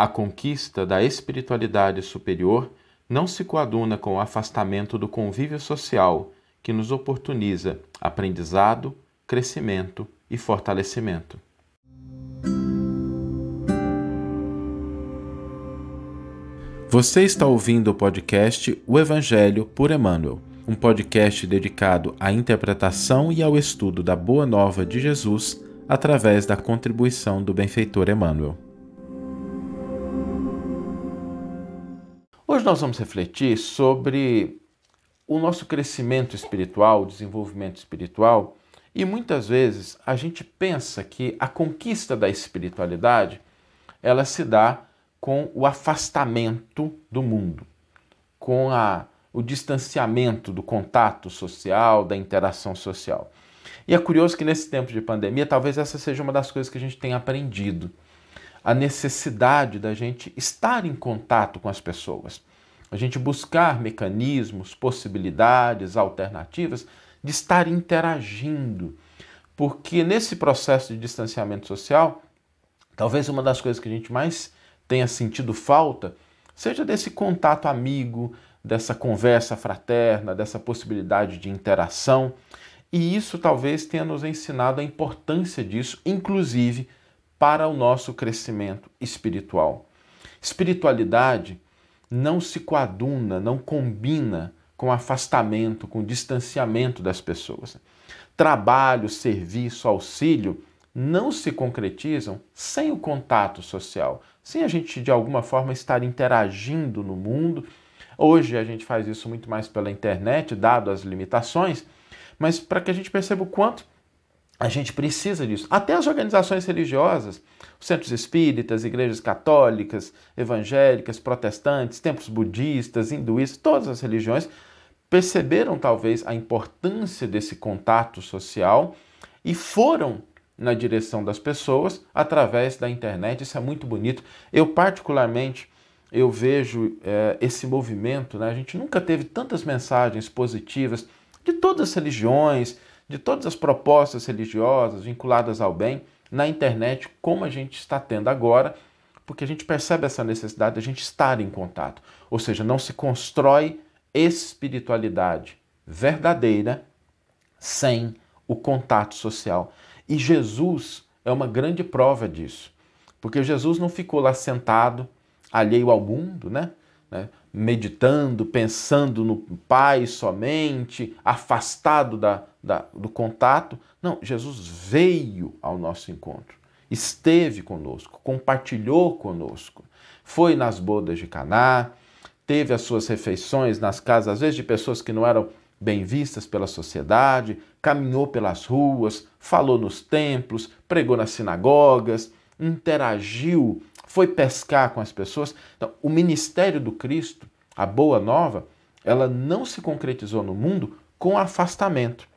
A conquista da espiritualidade superior não se coaduna com o afastamento do convívio social que nos oportuniza aprendizado, crescimento e fortalecimento. Você está ouvindo o podcast O Evangelho por Emmanuel, um podcast dedicado à interpretação e ao estudo da Boa Nova de Jesus através da contribuição do benfeitor Emmanuel. Hoje nós vamos refletir sobre o nosso crescimento espiritual, desenvolvimento espiritual, e muitas vezes a gente pensa que a conquista da espiritualidade ela se dá com o afastamento do mundo, com a, o distanciamento do contato social, da interação social. E é curioso que nesse tempo de pandemia, talvez essa seja uma das coisas que a gente tem aprendido. A necessidade da gente estar em contato com as pessoas. A gente buscar mecanismos, possibilidades, alternativas de estar interagindo. Porque nesse processo de distanciamento social, talvez uma das coisas que a gente mais tenha sentido falta, seja desse contato amigo, dessa conversa fraterna, dessa possibilidade de interação. E isso talvez tenha nos ensinado a importância disso, inclusive para o nosso crescimento espiritual. Espiritualidade não se coaduna, não combina com afastamento, com distanciamento das pessoas. Trabalho, serviço, auxílio não se concretizam sem o contato social, sem a gente de alguma forma estar interagindo no mundo. Hoje a gente faz isso muito mais pela internet, dado as limitações, mas para que a gente perceba o quanto a gente precisa disso. Até as organizações religiosas, os centros espíritas, igrejas católicas, evangélicas, protestantes, templos budistas, hinduístas, todas as religiões perceberam talvez a importância desse contato social e foram na direção das pessoas através da internet. Isso é muito bonito. Eu, particularmente, eu vejo é, esse movimento, né? a gente nunca teve tantas mensagens positivas de todas as religiões, de todas as propostas religiosas vinculadas ao bem na internet, como a gente está tendo agora, porque a gente percebe essa necessidade de a gente estar em contato. Ou seja, não se constrói espiritualidade verdadeira sem o contato social. E Jesus é uma grande prova disso, porque Jesus não ficou lá sentado, alheio ao mundo, né? né? meditando, pensando no Pai somente, afastado da, da, do contato. Não, Jesus veio ao nosso encontro, esteve conosco, compartilhou conosco, foi nas bodas de Caná, teve as suas refeições nas casas, às vezes de pessoas que não eram bem vistas pela sociedade, caminhou pelas ruas, falou nos templos, pregou nas sinagogas, interagiu, foi pescar com as pessoas. Então, o ministério do Cristo, a boa nova, ela não se concretizou no mundo com afastamento.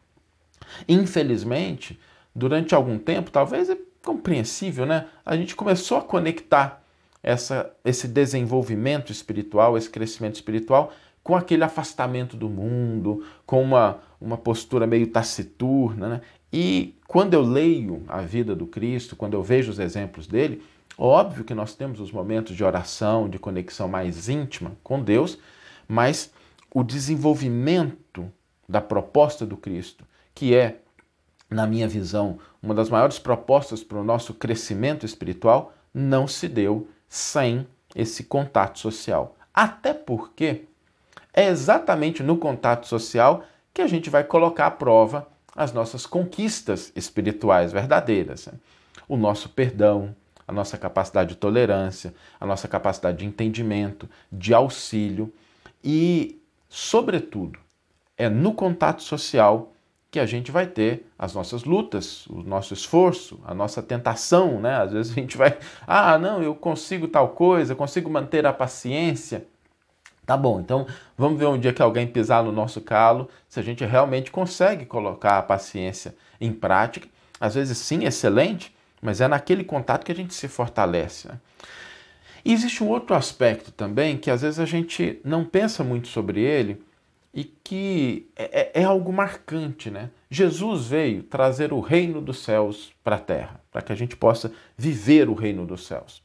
Infelizmente, durante algum tempo, talvez é compreensível, né? A gente começou a conectar essa, esse desenvolvimento espiritual, esse crescimento espiritual com aquele afastamento do mundo, com uma, uma postura meio taciturna. Né? E quando eu leio a vida do Cristo, quando eu vejo os exemplos dele, óbvio que nós temos os momentos de oração, de conexão mais íntima com Deus, mas o desenvolvimento da proposta do Cristo, que é, na minha visão, uma das maiores propostas para o nosso crescimento espiritual, não se deu sem esse contato social. Até porque é exatamente no contato social que a gente vai colocar à prova as nossas conquistas espirituais verdadeiras. Né? O nosso perdão, a nossa capacidade de tolerância, a nossa capacidade de entendimento, de auxílio e, sobretudo, é no contato social que a gente vai ter as nossas lutas, o nosso esforço, a nossa tentação, né? Às vezes a gente vai, ah, não, eu consigo tal coisa, consigo manter a paciência. Tá bom, então vamos ver um dia que alguém pisar no nosso calo, se a gente realmente consegue colocar a paciência em prática. Às vezes, sim, excelente, mas é naquele contato que a gente se fortalece. Né? E existe um outro aspecto também que às vezes a gente não pensa muito sobre ele e que é, é, é algo marcante, né? Jesus veio trazer o reino dos céus para a terra, para que a gente possa viver o reino dos céus.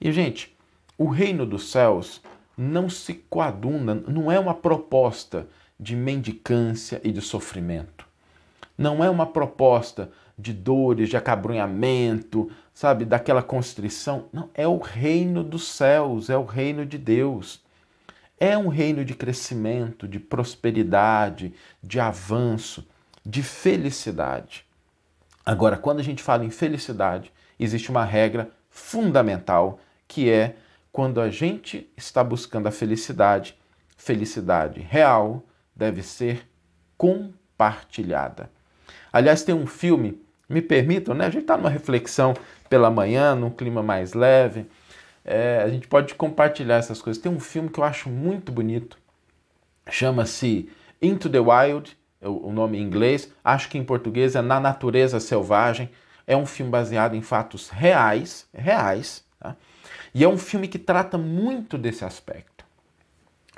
E, gente, o reino dos céus não se coaduna, não é uma proposta de mendicância e de sofrimento. Não é uma proposta de dores, de acabrunhamento, sabe, daquela constrição. Não, é o reino dos céus, é o reino de Deus. É um reino de crescimento, de prosperidade, de avanço, de felicidade. Agora, quando a gente fala em felicidade, existe uma regra fundamental que é quando a gente está buscando a felicidade, felicidade real deve ser compartilhada. Aliás, tem um filme, me permitam, né? A gente está numa reflexão pela manhã, num clima mais leve. É, a gente pode compartilhar essas coisas. Tem um filme que eu acho muito bonito, chama-se Into the Wild, é o nome em inglês, acho que em português é Na Natureza Selvagem. É um filme baseado em fatos reais, reais, tá? E é um filme que trata muito desse aspecto.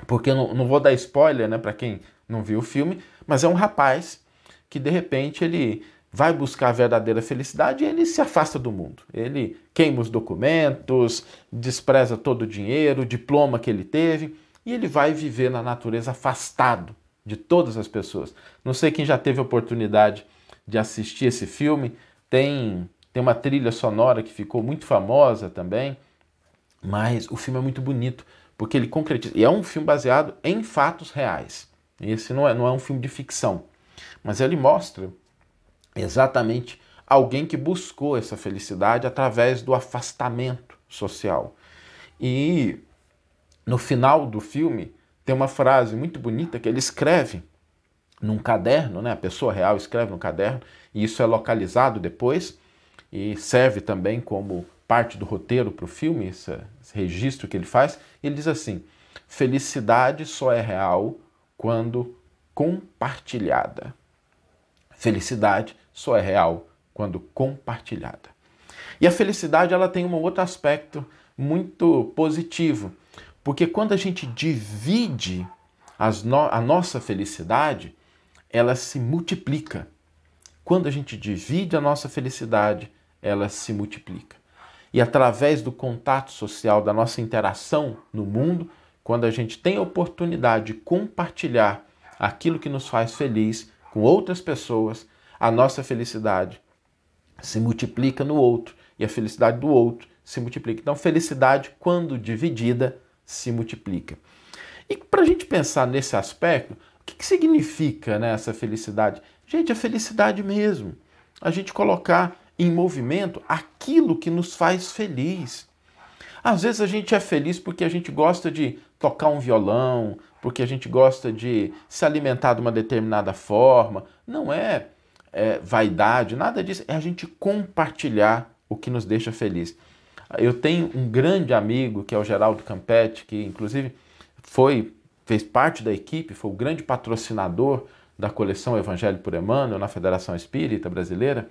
Porque não, não vou dar spoiler né, para quem não viu o filme, mas é um rapaz que de repente ele vai buscar a verdadeira felicidade ele se afasta do mundo. Ele queima os documentos, despreza todo o dinheiro, o diploma que ele teve e ele vai viver na natureza afastado de todas as pessoas. Não sei quem já teve oportunidade de assistir esse filme, tem, tem uma trilha sonora que ficou muito famosa também. Mas o filme é muito bonito, porque ele concretiza. E é um filme baseado em fatos reais. Esse não é, não é um filme de ficção. Mas ele mostra exatamente alguém que buscou essa felicidade através do afastamento social. E no final do filme tem uma frase muito bonita que ele escreve num caderno, né? A pessoa real escreve no caderno, e isso é localizado depois e serve também como parte do roteiro para o filme, esse, esse registro que ele faz, ele diz assim: felicidade só é real quando compartilhada. Felicidade só é real quando compartilhada. E a felicidade ela tem um outro aspecto muito positivo, porque quando a gente divide no a nossa felicidade, ela se multiplica. Quando a gente divide a nossa felicidade, ela se multiplica e através do contato social, da nossa interação no mundo, quando a gente tem a oportunidade de compartilhar aquilo que nos faz feliz com outras pessoas, a nossa felicidade se multiplica no outro e a felicidade do outro se multiplica. Então, felicidade, quando dividida, se multiplica. E para a gente pensar nesse aspecto, o que, que significa né, essa felicidade? Gente, a felicidade mesmo. A gente colocar em movimento aquilo que nos faz feliz. Às vezes a gente é feliz porque a gente gosta de tocar um violão, porque a gente gosta de se alimentar de uma determinada forma. Não é, é vaidade, nada disso. É a gente compartilhar o que nos deixa feliz. Eu tenho um grande amigo que é o Geraldo Campetti, que inclusive foi fez parte da equipe, foi o grande patrocinador da coleção Evangelho por Emmanuel na Federação Espírita Brasileira.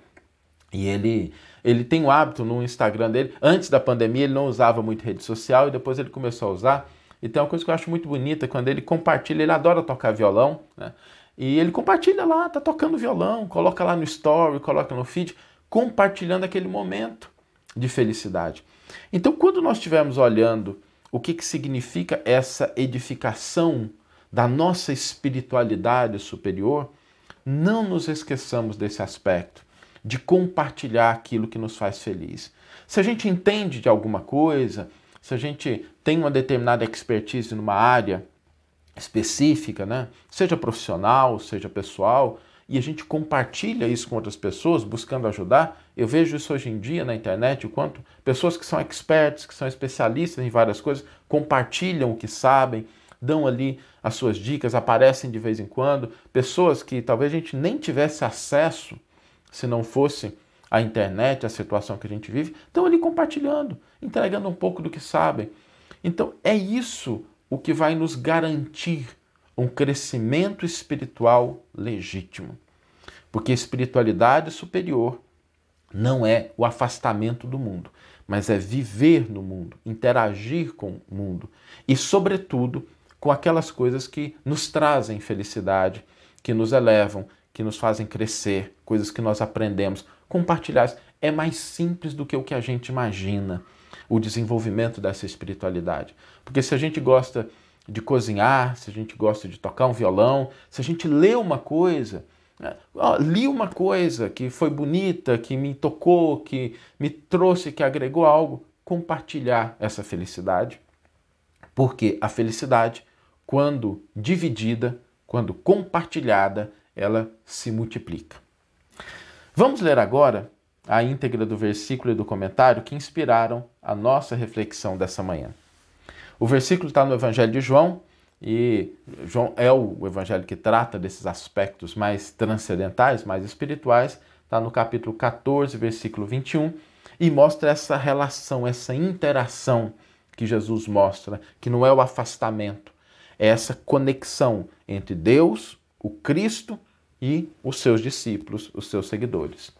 E ele, ele tem o hábito no Instagram dele, antes da pandemia ele não usava muito rede social e depois ele começou a usar. E tem uma coisa que eu acho muito bonita, quando ele compartilha, ele adora tocar violão, né? E ele compartilha lá, tá tocando violão, coloca lá no story, coloca no feed, compartilhando aquele momento de felicidade. Então, quando nós estivermos olhando o que, que significa essa edificação da nossa espiritualidade superior, não nos esqueçamos desse aspecto de compartilhar aquilo que nos faz feliz. Se a gente entende de alguma coisa, se a gente tem uma determinada expertise numa área específica, né? seja profissional, seja pessoal, e a gente compartilha isso com outras pessoas, buscando ajudar. Eu vejo isso hoje em dia na internet, o quanto pessoas que são experts, que são especialistas em várias coisas, compartilham o que sabem, dão ali as suas dicas, aparecem de vez em quando. Pessoas que talvez a gente nem tivesse acesso se não fosse a internet, a situação que a gente vive, estão ali compartilhando, entregando um pouco do que sabem. Então é isso o que vai nos garantir um crescimento espiritual legítimo. Porque espiritualidade superior não é o afastamento do mundo, mas é viver no mundo, interagir com o mundo e, sobretudo, com aquelas coisas que nos trazem felicidade, que nos elevam, que nos fazem crescer, coisas que nós aprendemos. Compartilhar é mais simples do que o que a gente imagina. o desenvolvimento dessa espiritualidade. Porque se a gente gosta de cozinhar, se a gente gosta de tocar um violão, se a gente lê uma coisa, né? li uma coisa que foi bonita, que me tocou, que me trouxe, que agregou algo, compartilhar essa felicidade. Porque a felicidade, quando dividida, quando compartilhada, ela se multiplica. Vamos ler agora a íntegra do versículo e do comentário que inspiraram a nossa reflexão dessa manhã. O versículo está no Evangelho de João, e João é o evangelho que trata desses aspectos mais transcendentais, mais espirituais, está no capítulo 14, versículo 21, e mostra essa relação, essa interação que Jesus mostra, que não é o afastamento, é essa conexão entre Deus, o Cristo e os seus discípulos, os seus seguidores.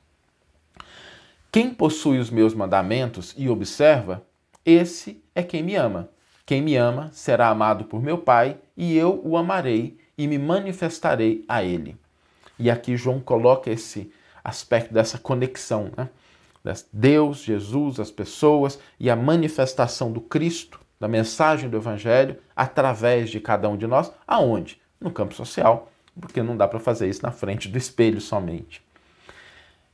Quem possui os meus mandamentos e observa, esse é quem me ama. Quem me ama será amado por meu Pai, e eu o amarei e me manifestarei a ele. E aqui João coloca esse aspecto dessa conexão, né? Deus, Jesus, as pessoas e a manifestação do Cristo, da mensagem do Evangelho, através de cada um de nós, aonde? No campo social, porque não dá para fazer isso na frente do espelho somente.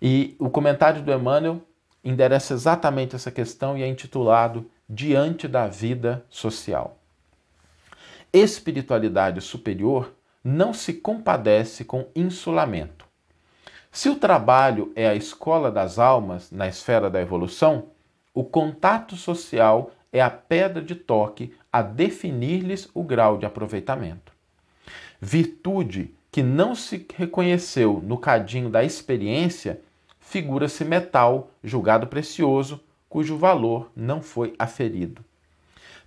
E o comentário do Emmanuel endereça exatamente essa questão e é intitulado diante da vida social. Espiritualidade superior não se compadece com insulamento. Se o trabalho é a escola das almas na esfera da evolução, o contato social é a pedra de toque a definir-lhes o grau de aproveitamento. Virtude que não se reconheceu no cadinho da experiência figura-se metal julgado precioso cujo valor não foi aferido.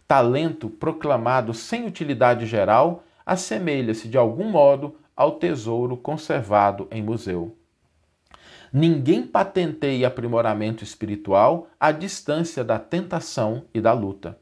Talento proclamado sem utilidade geral assemelha-se de algum modo ao tesouro conservado em museu. Ninguém patenteia aprimoramento espiritual à distância da tentação e da luta.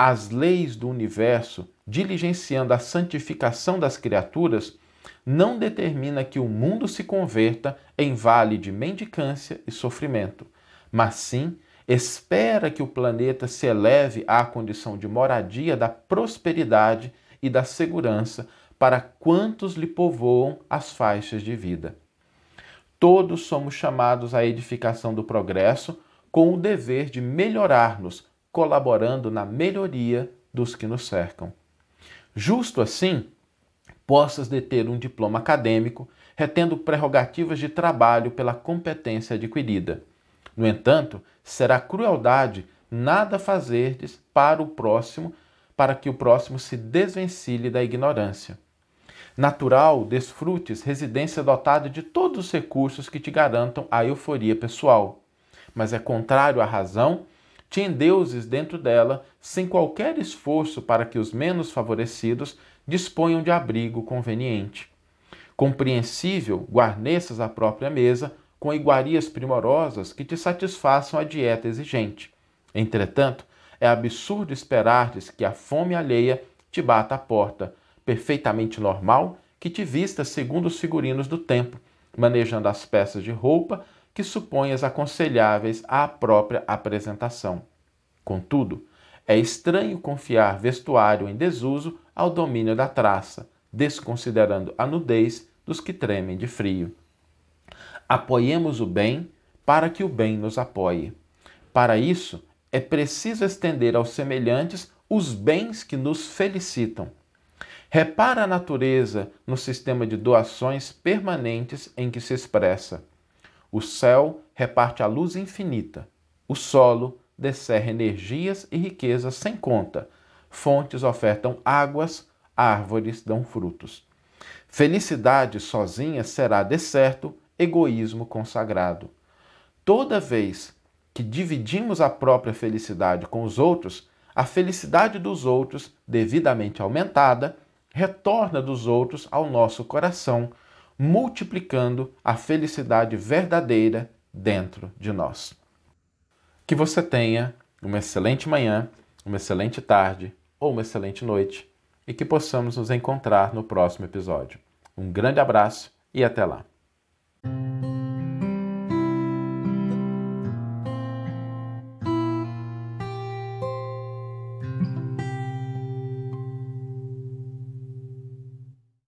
As leis do universo, diligenciando a santificação das criaturas, não determina que o mundo se converta em vale de mendicância e sofrimento, mas sim espera que o planeta se eleve à condição de moradia da prosperidade e da segurança para quantos lhe povoam as faixas de vida. Todos somos chamados à edificação do progresso com o dever de melhorar-nos, colaborando na melhoria dos que nos cercam. Justo assim, possas deter um diploma acadêmico, retendo prerrogativas de trabalho pela competência adquirida no entanto, será crueldade nada fazerdes para o próximo, para que o próximo se desvencilhe da ignorância. Natural, desfrutes residência dotada de todos os recursos que te garantam a euforia pessoal. Mas é contrário à razão te endeuses dentro dela sem qualquer esforço para que os menos favorecidos disponham de abrigo conveniente. Compreensível, guarneças a própria mesa, com iguarias primorosas que te satisfaçam a dieta exigente. Entretanto, é absurdo esperar-te que a fome alheia te bata à porta, perfeitamente normal que te vista segundo os figurinos do tempo, manejando as peças de roupa que suponhas aconselháveis à própria apresentação. Contudo, é estranho confiar vestuário em desuso ao domínio da traça, desconsiderando a nudez dos que tremem de frio. Apoiemos o bem para que o bem nos apoie. Para isso, é preciso estender aos semelhantes os bens que nos felicitam. Repara a natureza no sistema de doações permanentes em que se expressa. O céu reparte a luz infinita. O solo descerra energias e riquezas sem conta. Fontes ofertam águas, árvores dão frutos. Felicidade sozinha será, de certo, egoísmo consagrado. Toda vez que dividimos a própria felicidade com os outros, a felicidade dos outros, devidamente aumentada, retorna dos outros ao nosso coração, multiplicando a felicidade verdadeira dentro de nós. Que você tenha uma excelente manhã, uma excelente tarde ou uma excelente noite e que possamos nos encontrar no próximo episódio. Um grande abraço e até lá!